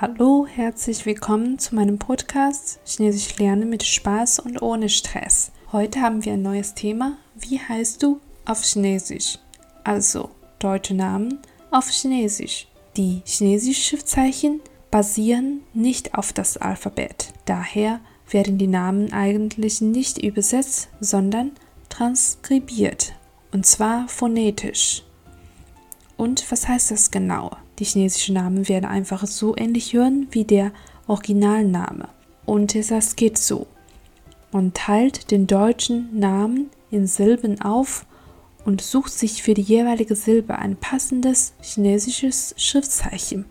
Hallo, herzlich willkommen zu meinem Podcast Chinesisch lernen mit Spaß und ohne Stress. Heute haben wir ein neues Thema. Wie heißt du auf Chinesisch? Also deutsche Namen auf Chinesisch. Die chinesischen Schriftzeichen basieren nicht auf das Alphabet. Daher werden die Namen eigentlich nicht übersetzt, sondern transkribiert. Und zwar phonetisch. Und was heißt das genau? Die chinesischen Namen werden einfach so ähnlich hören wie der Originalname. Und das geht so. Man teilt den deutschen Namen in Silben auf und sucht sich für die jeweilige Silbe ein passendes chinesisches Schriftzeichen.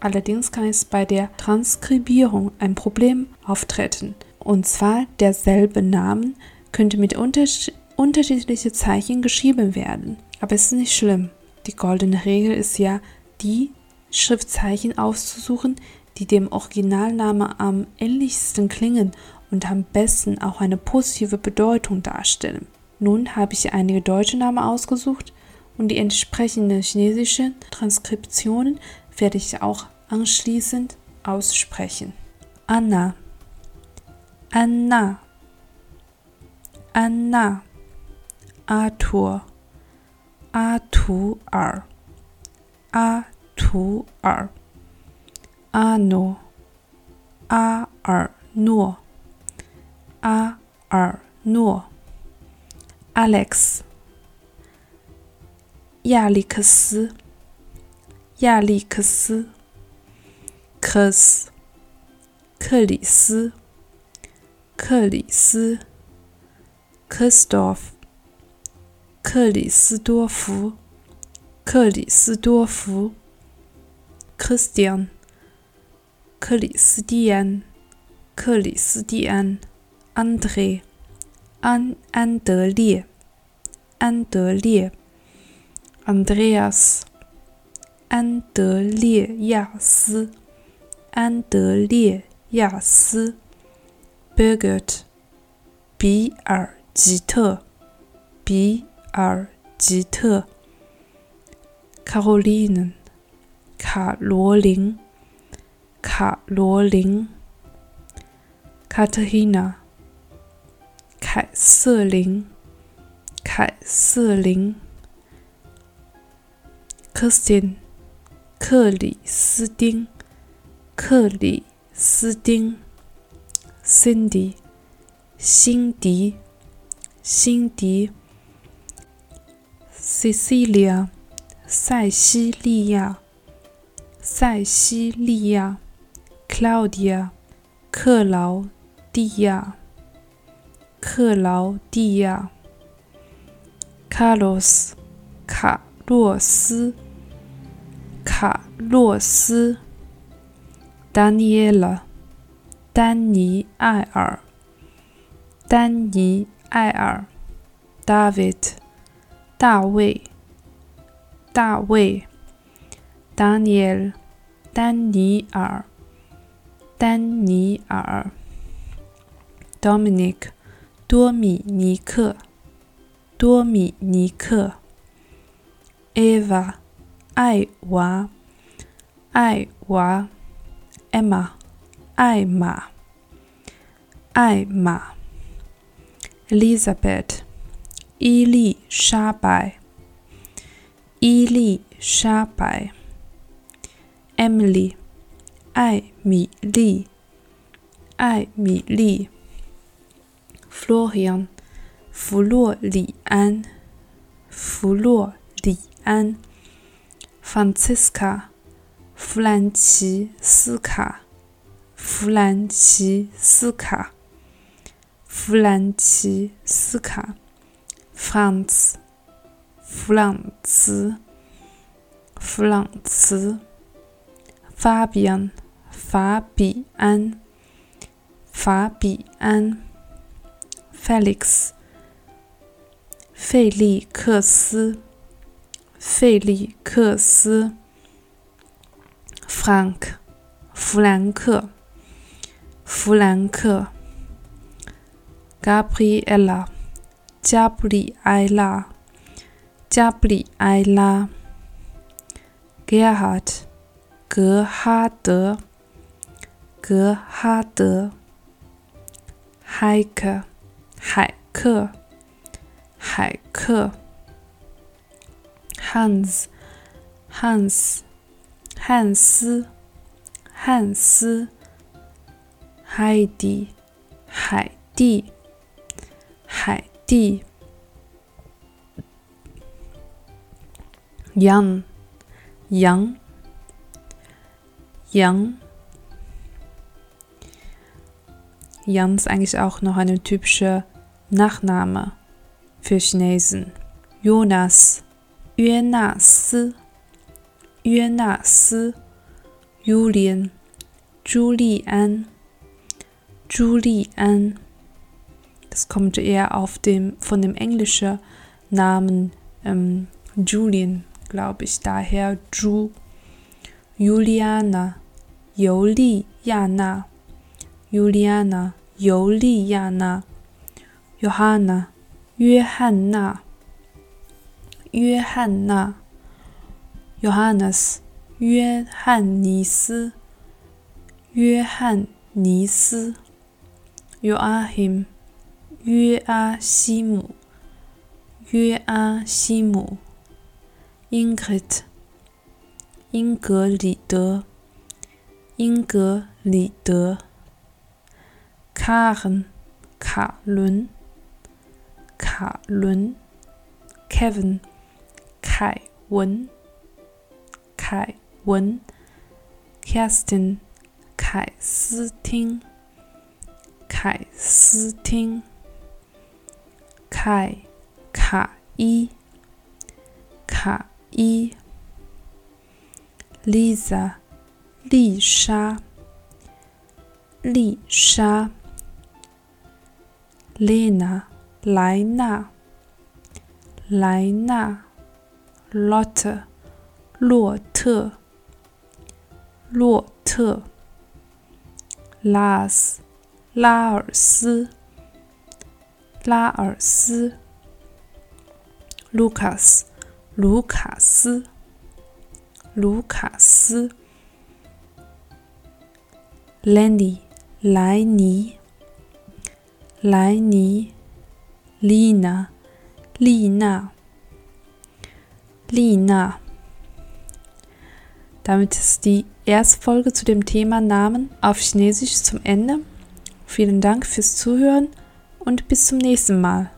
Allerdings kann es bei der Transkribierung ein Problem auftreten. Und zwar derselbe Name könnte mit unterschiedlichen unterschiedliche Zeichen geschrieben werden. Aber es ist nicht schlimm. Die goldene Regel ist ja, die Schriftzeichen auszusuchen, die dem Originalnamen am ähnlichsten klingen und am besten auch eine positive Bedeutung darstellen. Nun habe ich einige deutsche Namen ausgesucht und die entsprechenden chinesischen Transkriptionen werde ich auch anschließend aussprechen. Anna, Anna, Anna, Arthur, Arthur. 阿图尔，阿诺，阿尔诺，阿尔诺，Alex，亚历克斯，亚历克斯，Cus，克里斯，克里斯，Christoph，克里斯多夫。克里斯多夫，Christian，克里斯蒂安，克里斯蒂安，Andre，安安德烈，安德烈，Andreas，安德烈亚斯，安德烈亚斯，Birgit，比尔吉特，比尔吉特。Caroline，卡罗琳，卡罗琳，Katerina，凯瑟琳，凯瑟琳，Kristin，克里斯汀，克里斯汀，Cindy，辛迪，辛迪，Cecilia。塞西利亚，塞西利亚，Claudia，克劳蒂亚，克劳蒂亚，Carlos，卡洛斯，卡洛斯，Daniela，丹尼艾尔，丹尼艾尔，David，大卫。大卫，Daniel，丹尼尔，丹尼尔，Dominic，多米尼克，多米尼克，Eva，艾娃，艾娃，Emma，艾玛，艾玛，Elizabeth，伊丽莎白。伊丽莎白。，Emily，艾米丽，艾米丽，Florian，弗洛里安，弗洛里安，Francisca，弗兰奇斯卡，弗兰奇斯卡，弗兰奇斯卡，Franz。弗朗茨，弗朗茨，Fabian，法比安，法比安，Felix，费利克斯，费利克斯，Frank，弗兰克，弗兰克，Gabriella，加布里埃拉。加布里埃拉，Gerhard，格哈德，格哈德。海克，海克，海克。Hans，汉斯，汉斯，汉斯。海蒂，海蒂，海蒂。Jan. Jan ist eigentlich auch noch eine typische Nachname für Chinesen. Jonas, Jonas, Jonas, Julian, Julian, Julian. Das kommt eher auf dem, von dem englischen Namen ähm, Julian, glaube ich, daher Ju. Juliana, Juliana, Juliana, 尤利亚娜，Johanna，约翰娜，约翰娜，Johannes，约翰尼斯，约翰尼斯，Joachim，约阿西姆，约阿西姆，Ingrid，英格里德，英格里德。Karen, 卡伦，卡伦，Kevin，凯文，凯文，Kerstin，凯斯汀，凯斯汀，凯卡伊，卡伊，Lisa，丽莎，丽莎。Lena, 莱纳，莱纳，Lotte，洛特，洛特，Lars，拉尔斯，拉尔斯，Lucas，卢卡斯，卢卡斯 Lendi, Leini, Leini, Lina, Lina, Lina. Damit ist die Erstfolge zu dem Thema Namen auf Chinesisch zum Ende. Vielen Dank fürs Zuhören und bis zum nächsten Mal.